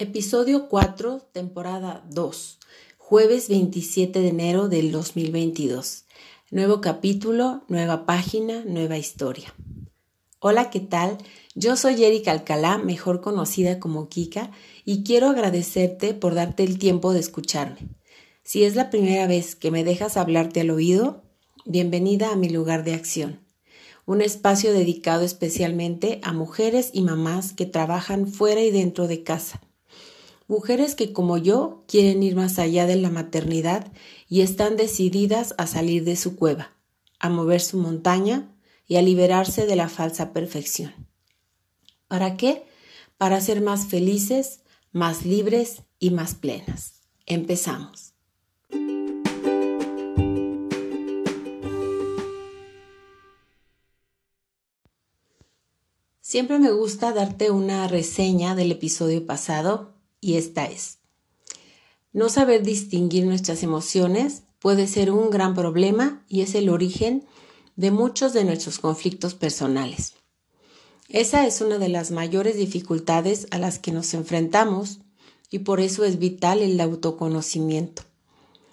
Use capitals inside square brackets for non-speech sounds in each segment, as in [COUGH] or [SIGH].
Episodio 4, temporada 2, jueves 27 de enero del 2022. Nuevo capítulo, nueva página, nueva historia. Hola, ¿qué tal? Yo soy Erika Alcalá, mejor conocida como Kika, y quiero agradecerte por darte el tiempo de escucharme. Si es la primera vez que me dejas hablarte al oído, bienvenida a mi lugar de acción un espacio dedicado especialmente a mujeres y mamás que trabajan fuera y dentro de casa Mujeres que como yo quieren ir más allá de la maternidad y están decididas a salir de su cueva, a mover su montaña y a liberarse de la falsa perfección. ¿Para qué? Para ser más felices, más libres y más plenas. Empezamos. Siempre me gusta darte una reseña del episodio pasado y esta es, no saber distinguir nuestras emociones puede ser un gran problema y es el origen de muchos de nuestros conflictos personales. Esa es una de las mayores dificultades a las que nos enfrentamos y por eso es vital el autoconocimiento.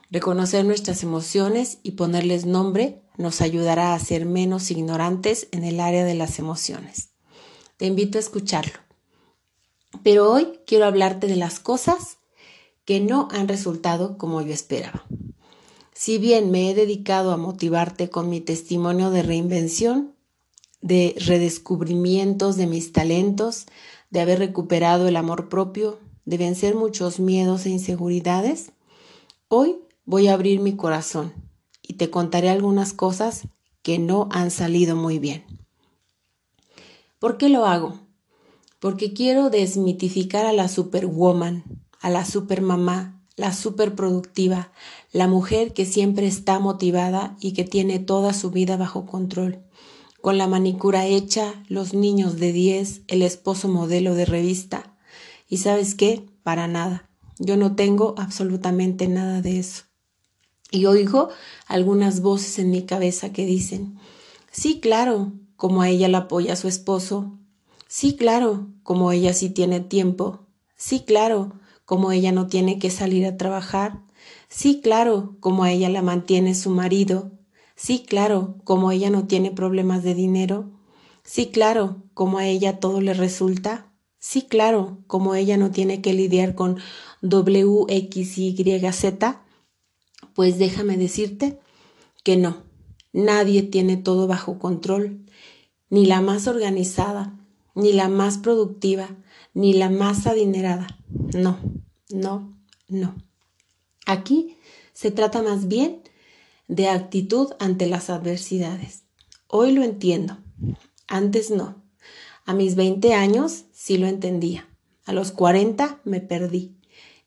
Reconocer nuestras emociones y ponerles nombre nos ayudará a ser menos ignorantes en el área de las emociones. Te invito a escucharlo. Pero hoy quiero hablarte de las cosas que no han resultado como yo esperaba. Si bien me he dedicado a motivarte con mi testimonio de reinvención, de redescubrimientos de mis talentos, de haber recuperado el amor propio, de vencer muchos miedos e inseguridades, hoy voy a abrir mi corazón y te contaré algunas cosas que no han salido muy bien. ¿Por qué lo hago? Porque quiero desmitificar a la superwoman, a la supermamá, la superproductiva, la mujer que siempre está motivada y que tiene toda su vida bajo control, con la manicura hecha, los niños de 10, el esposo modelo de revista. ¿Y sabes qué? Para nada. Yo no tengo absolutamente nada de eso. Y oigo algunas voces en mi cabeza que dicen, sí, claro, como a ella la apoya su esposo, Sí, claro, como ella sí tiene tiempo. Sí, claro, como ella no tiene que salir a trabajar. Sí, claro, como a ella la mantiene su marido. Sí, claro, como ella no tiene problemas de dinero. Sí, claro, como a ella todo le resulta. Sí, claro, como ella no tiene que lidiar con W, X, Y, Z. Pues déjame decirte que no, nadie tiene todo bajo control, ni la más organizada, ni la más productiva, ni la más adinerada. No, no, no. Aquí se trata más bien de actitud ante las adversidades. Hoy lo entiendo, antes no. A mis 20 años sí lo entendía. A los 40 me perdí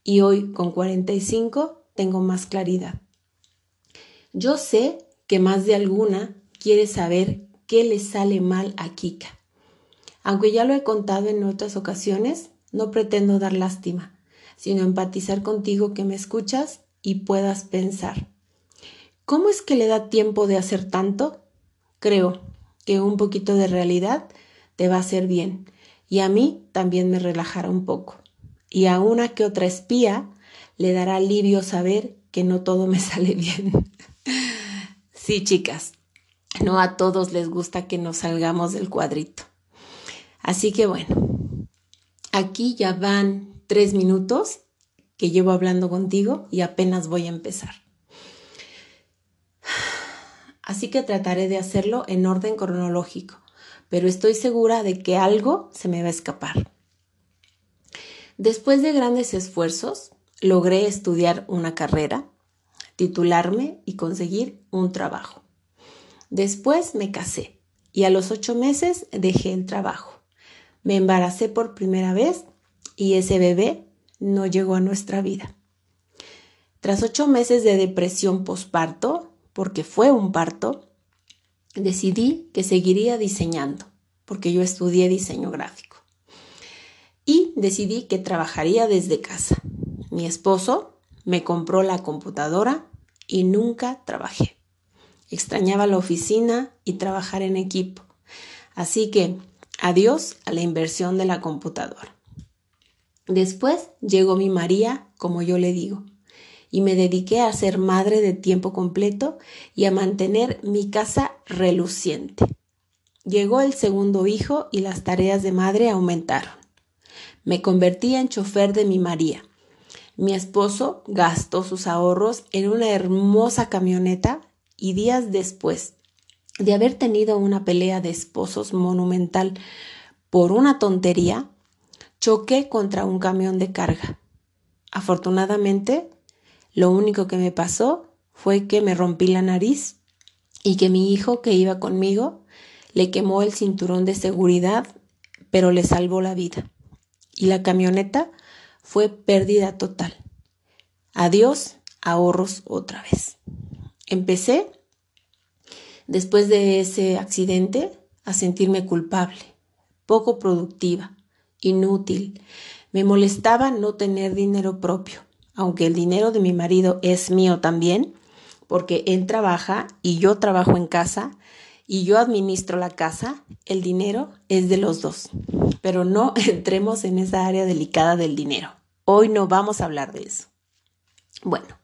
y hoy con 45 tengo más claridad. Yo sé que más de alguna quiere saber qué le sale mal a Kika aunque ya lo he contado en otras ocasiones, no pretendo dar lástima, sino empatizar contigo que me escuchas y puedas pensar. ¿Cómo es que le da tiempo de hacer tanto? Creo que un poquito de realidad te va a hacer bien y a mí también me relajará un poco. Y a una que otra espía le dará alivio saber que no todo me [LAUGHS] sale bien. sí, chicas, no a todos les gusta que nos salgamos del cuadrito. Así que bueno, aquí ya van tres minutos que llevo hablando contigo y apenas voy a empezar. Así que trataré de hacerlo en orden cronológico, pero estoy segura de que algo se me va a escapar. Después de grandes esfuerzos, logré estudiar una carrera, titularme y conseguir un trabajo. Después me casé y a los ocho meses dejé el trabajo me embaracé por primera vez y ese bebé no llegó a nuestra vida. Tras ocho meses de depresión posparto, porque fue un parto, decidí que seguiría diseñando, porque yo estudié diseño gráfico. Y decidí que trabajaría desde casa. Mi esposo me compró la computadora y nunca trabajé. Extrañaba la oficina y trabajar en equipo. Así que Adiós a la inversión de la computadora. Después llegó mi María, como yo le digo, y me dediqué a ser madre de tiempo completo y a mantener mi casa reluciente. Llegó el segundo hijo y las tareas de madre aumentaron. Me convertí en chofer de mi María. Mi esposo gastó sus ahorros en una hermosa camioneta y días después de haber tenido una pelea de esposos monumental por una tontería, choqué contra un camión de carga. Afortunadamente, lo único que me pasó fue que me rompí la nariz y que mi hijo que iba conmigo le quemó el cinturón de seguridad, pero le salvó la vida. Y la camioneta fue pérdida total. Adiós, ahorros otra vez. Empecé, después de ese accidente, a sentirme culpable, poco productiva, inútil. Me molestaba no tener dinero propio, aunque el dinero de mi marido es mío también, porque él trabaja y yo trabajo en casa y yo administro la casa, el dinero es de los dos. Pero no [LAUGHS] entremos en esa área delicada del dinero. Hoy no vamos a hablar de eso. Bueno,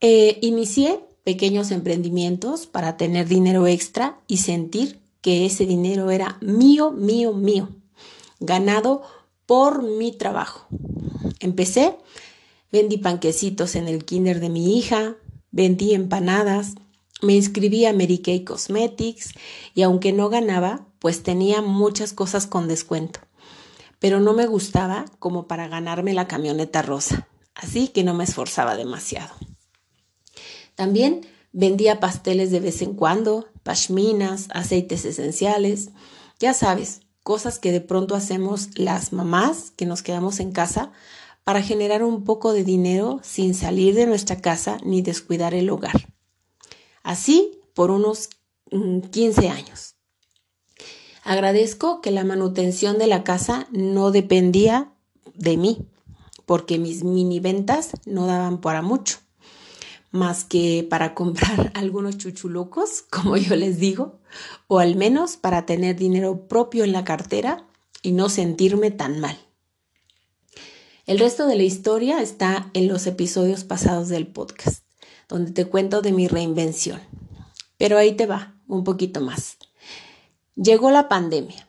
eh, inicié pequeños emprendimientos para tener dinero extra y sentir que ese dinero era mío, mío, mío, ganado por mi trabajo. Empecé, vendí panquecitos en el kinder de mi hija, vendí empanadas, me inscribí a Mary Kay Cosmetics y aunque no ganaba, pues tenía muchas cosas con descuento. Pero no me gustaba como para ganarme la camioneta rosa, así que no me esforzaba demasiado. También vendía pasteles de vez en cuando, pashminas, aceites esenciales, ya sabes, cosas que de pronto hacemos las mamás que nos quedamos en casa para generar un poco de dinero sin salir de nuestra casa ni descuidar el hogar. Así por unos 15 mm, años. Agradezco que la manutención de la casa no dependía de mí, porque mis mini ventas no daban para mucho, más que para comprar [LAUGHS] algunos chuchulucos, como yo les digo, o al menos para tener dinero propio en la cartera y no sentirme tan mal. El resto de la historia está en los episodios pasados del podcast donde te cuento de mi reinvención. Pero ahí te va, un poquito más. Llegó la pandemia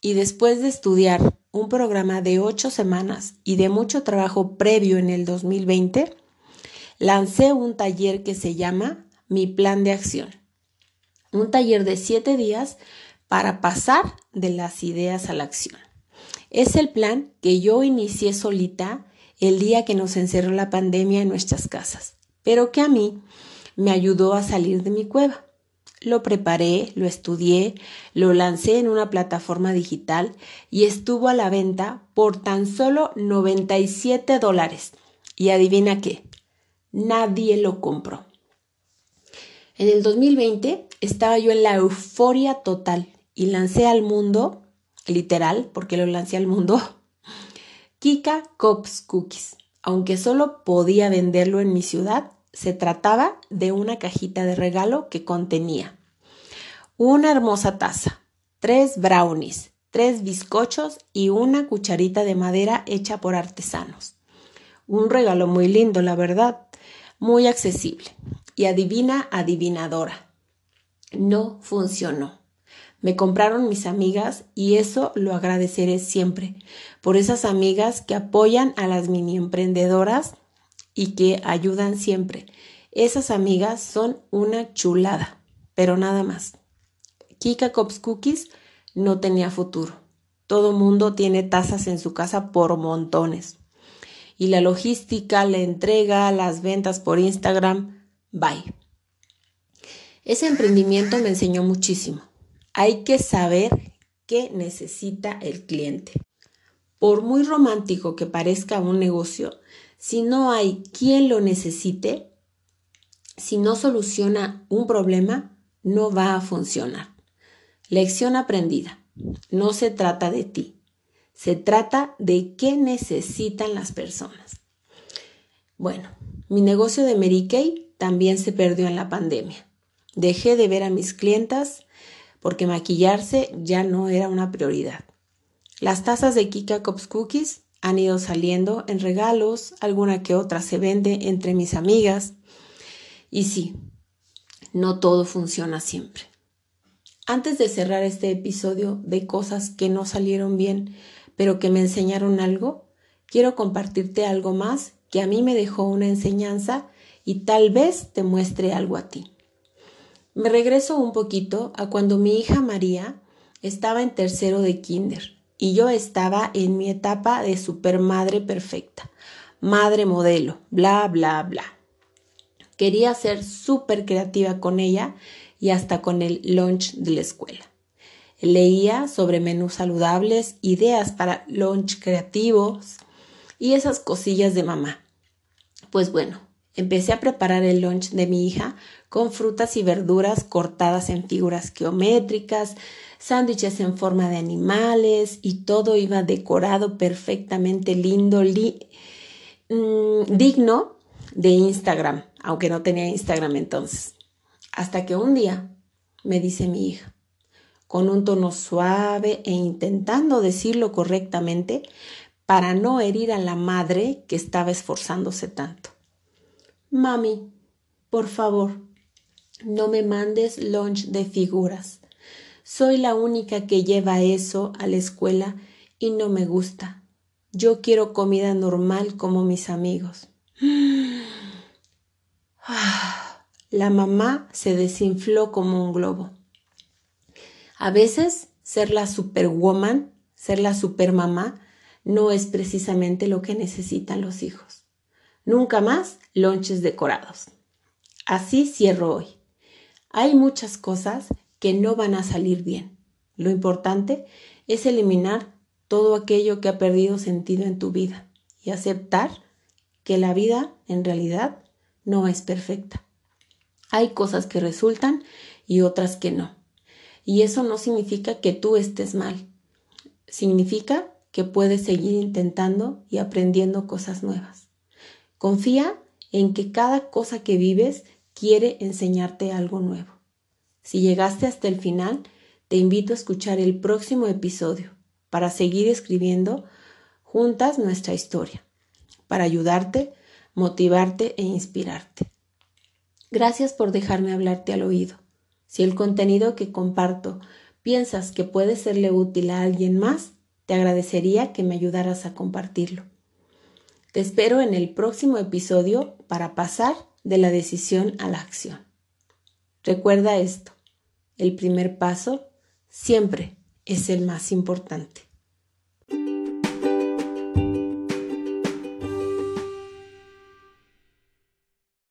y después de estudiar un programa de ocho semanas y de mucho trabajo previo en el 2020, lancé un taller que se llama Mi Plan de Acción. Un taller de siete días para pasar de las ideas a la acción. Es el plan que yo inicié solita el día que nos encerró la pandemia en nuestras casas pero que a mí me ayudó a salir de mi cueva. Lo preparé, lo estudié, lo lancé en una plataforma digital y estuvo a la venta por tan solo 97 dólares. Y adivina qué, nadie lo compró. En el 2020 estaba yo en la euforia total y lancé al mundo, literal, porque lo lancé al mundo, [LAUGHS] Kika Cops Cookies. Aunque solo podía venderlo en mi ciudad, se trataba de una cajita de regalo que contenía una hermosa taza, tres brownies, tres bizcochos y una cucharita de madera hecha por artesanos. Un regalo muy lindo, la verdad, muy accesible. Y adivina, adivinadora. No funcionó. Me compraron mis amigas y eso lo agradeceré siempre por esas amigas que apoyan a las mini emprendedoras y que ayudan siempre. Esas amigas son una chulada, pero nada más. Kika Cops Cookies no tenía futuro. Todo mundo tiene tazas en su casa por montones. Y la logística, la entrega, las ventas por Instagram, bye. Ese emprendimiento me enseñó muchísimo. Hay que saber qué necesita el cliente. Por muy romántico que parezca un negocio, si no hay quien lo necesite, si no soluciona un problema, no va a funcionar. Lección aprendida. No se trata de ti. Se trata de qué necesitan las personas. Bueno, mi negocio de Mary Kay también se perdió en la pandemia. Dejé de ver a mis clientas porque maquillarse ya no era una prioridad. Las tazas de Kika Cups Cookies han ido saliendo en regalos, alguna que otra se vende entre mis amigas. Y sí, no todo funciona siempre. Antes de cerrar este episodio de cosas que no salieron bien, pero que me enseñaron algo, quiero compartirte algo más que a mí me dejó una enseñanza y tal vez te muestre algo a ti. Me regreso un poquito a cuando mi hija María estaba en tercero de kinder y yo estaba en mi etapa de supermadre perfecta, madre modelo, bla, bla, bla. Quería ser súper creativa con ella y hasta con el lunch de la escuela. Leía sobre menús saludables, ideas para lunch creativos y esas cosillas de mamá. Pues bueno, empecé a preparar el lunch de mi hija con frutas y verduras cortadas en figuras geométricas, sándwiches en forma de animales y todo iba decorado perfectamente lindo, mm, digno de Instagram, aunque no tenía Instagram entonces. Hasta que un día me dice mi hija, con un tono suave e intentando decirlo correctamente para no herir a la madre que estaba esforzándose tanto. Mami, por favor, no me mandes lunch de figuras. Soy la única que lleva eso a la escuela y no me gusta. Yo quiero comida normal como mis amigos. [GASPS] La mamá se desinfló como un globo. A veces ser la superwoman, ser la supermamá, no es precisamente lo que necesitan los hijos. Nunca más lonches decorados. Así cierro hoy. Hay muchas cosas que no van a salir bien. Lo importante es eliminar todo aquello que ha perdido sentido en tu vida y aceptar que la vida en realidad no es perfecta. Hay cosas que resultan y otras que no. Y eso no significa que tú estés mal. Significa que puedes seguir intentando y aprendiendo cosas nuevas. Confía en que cada cosa que vives quiere enseñarte algo nuevo. Si llegaste hasta el final, te invito a escuchar el próximo episodio para seguir escribiendo juntas nuestra historia, para ayudarte, motivarte e inspirarte. Gracias por dejarme hablarte al oído. Si el contenido que comparto piensas que puede serle útil a alguien más, te agradecería que me ayudaras a compartirlo. Te espero en el próximo episodio para pasar de la decisión a la acción. Recuerda esto, el primer paso siempre es el más importante.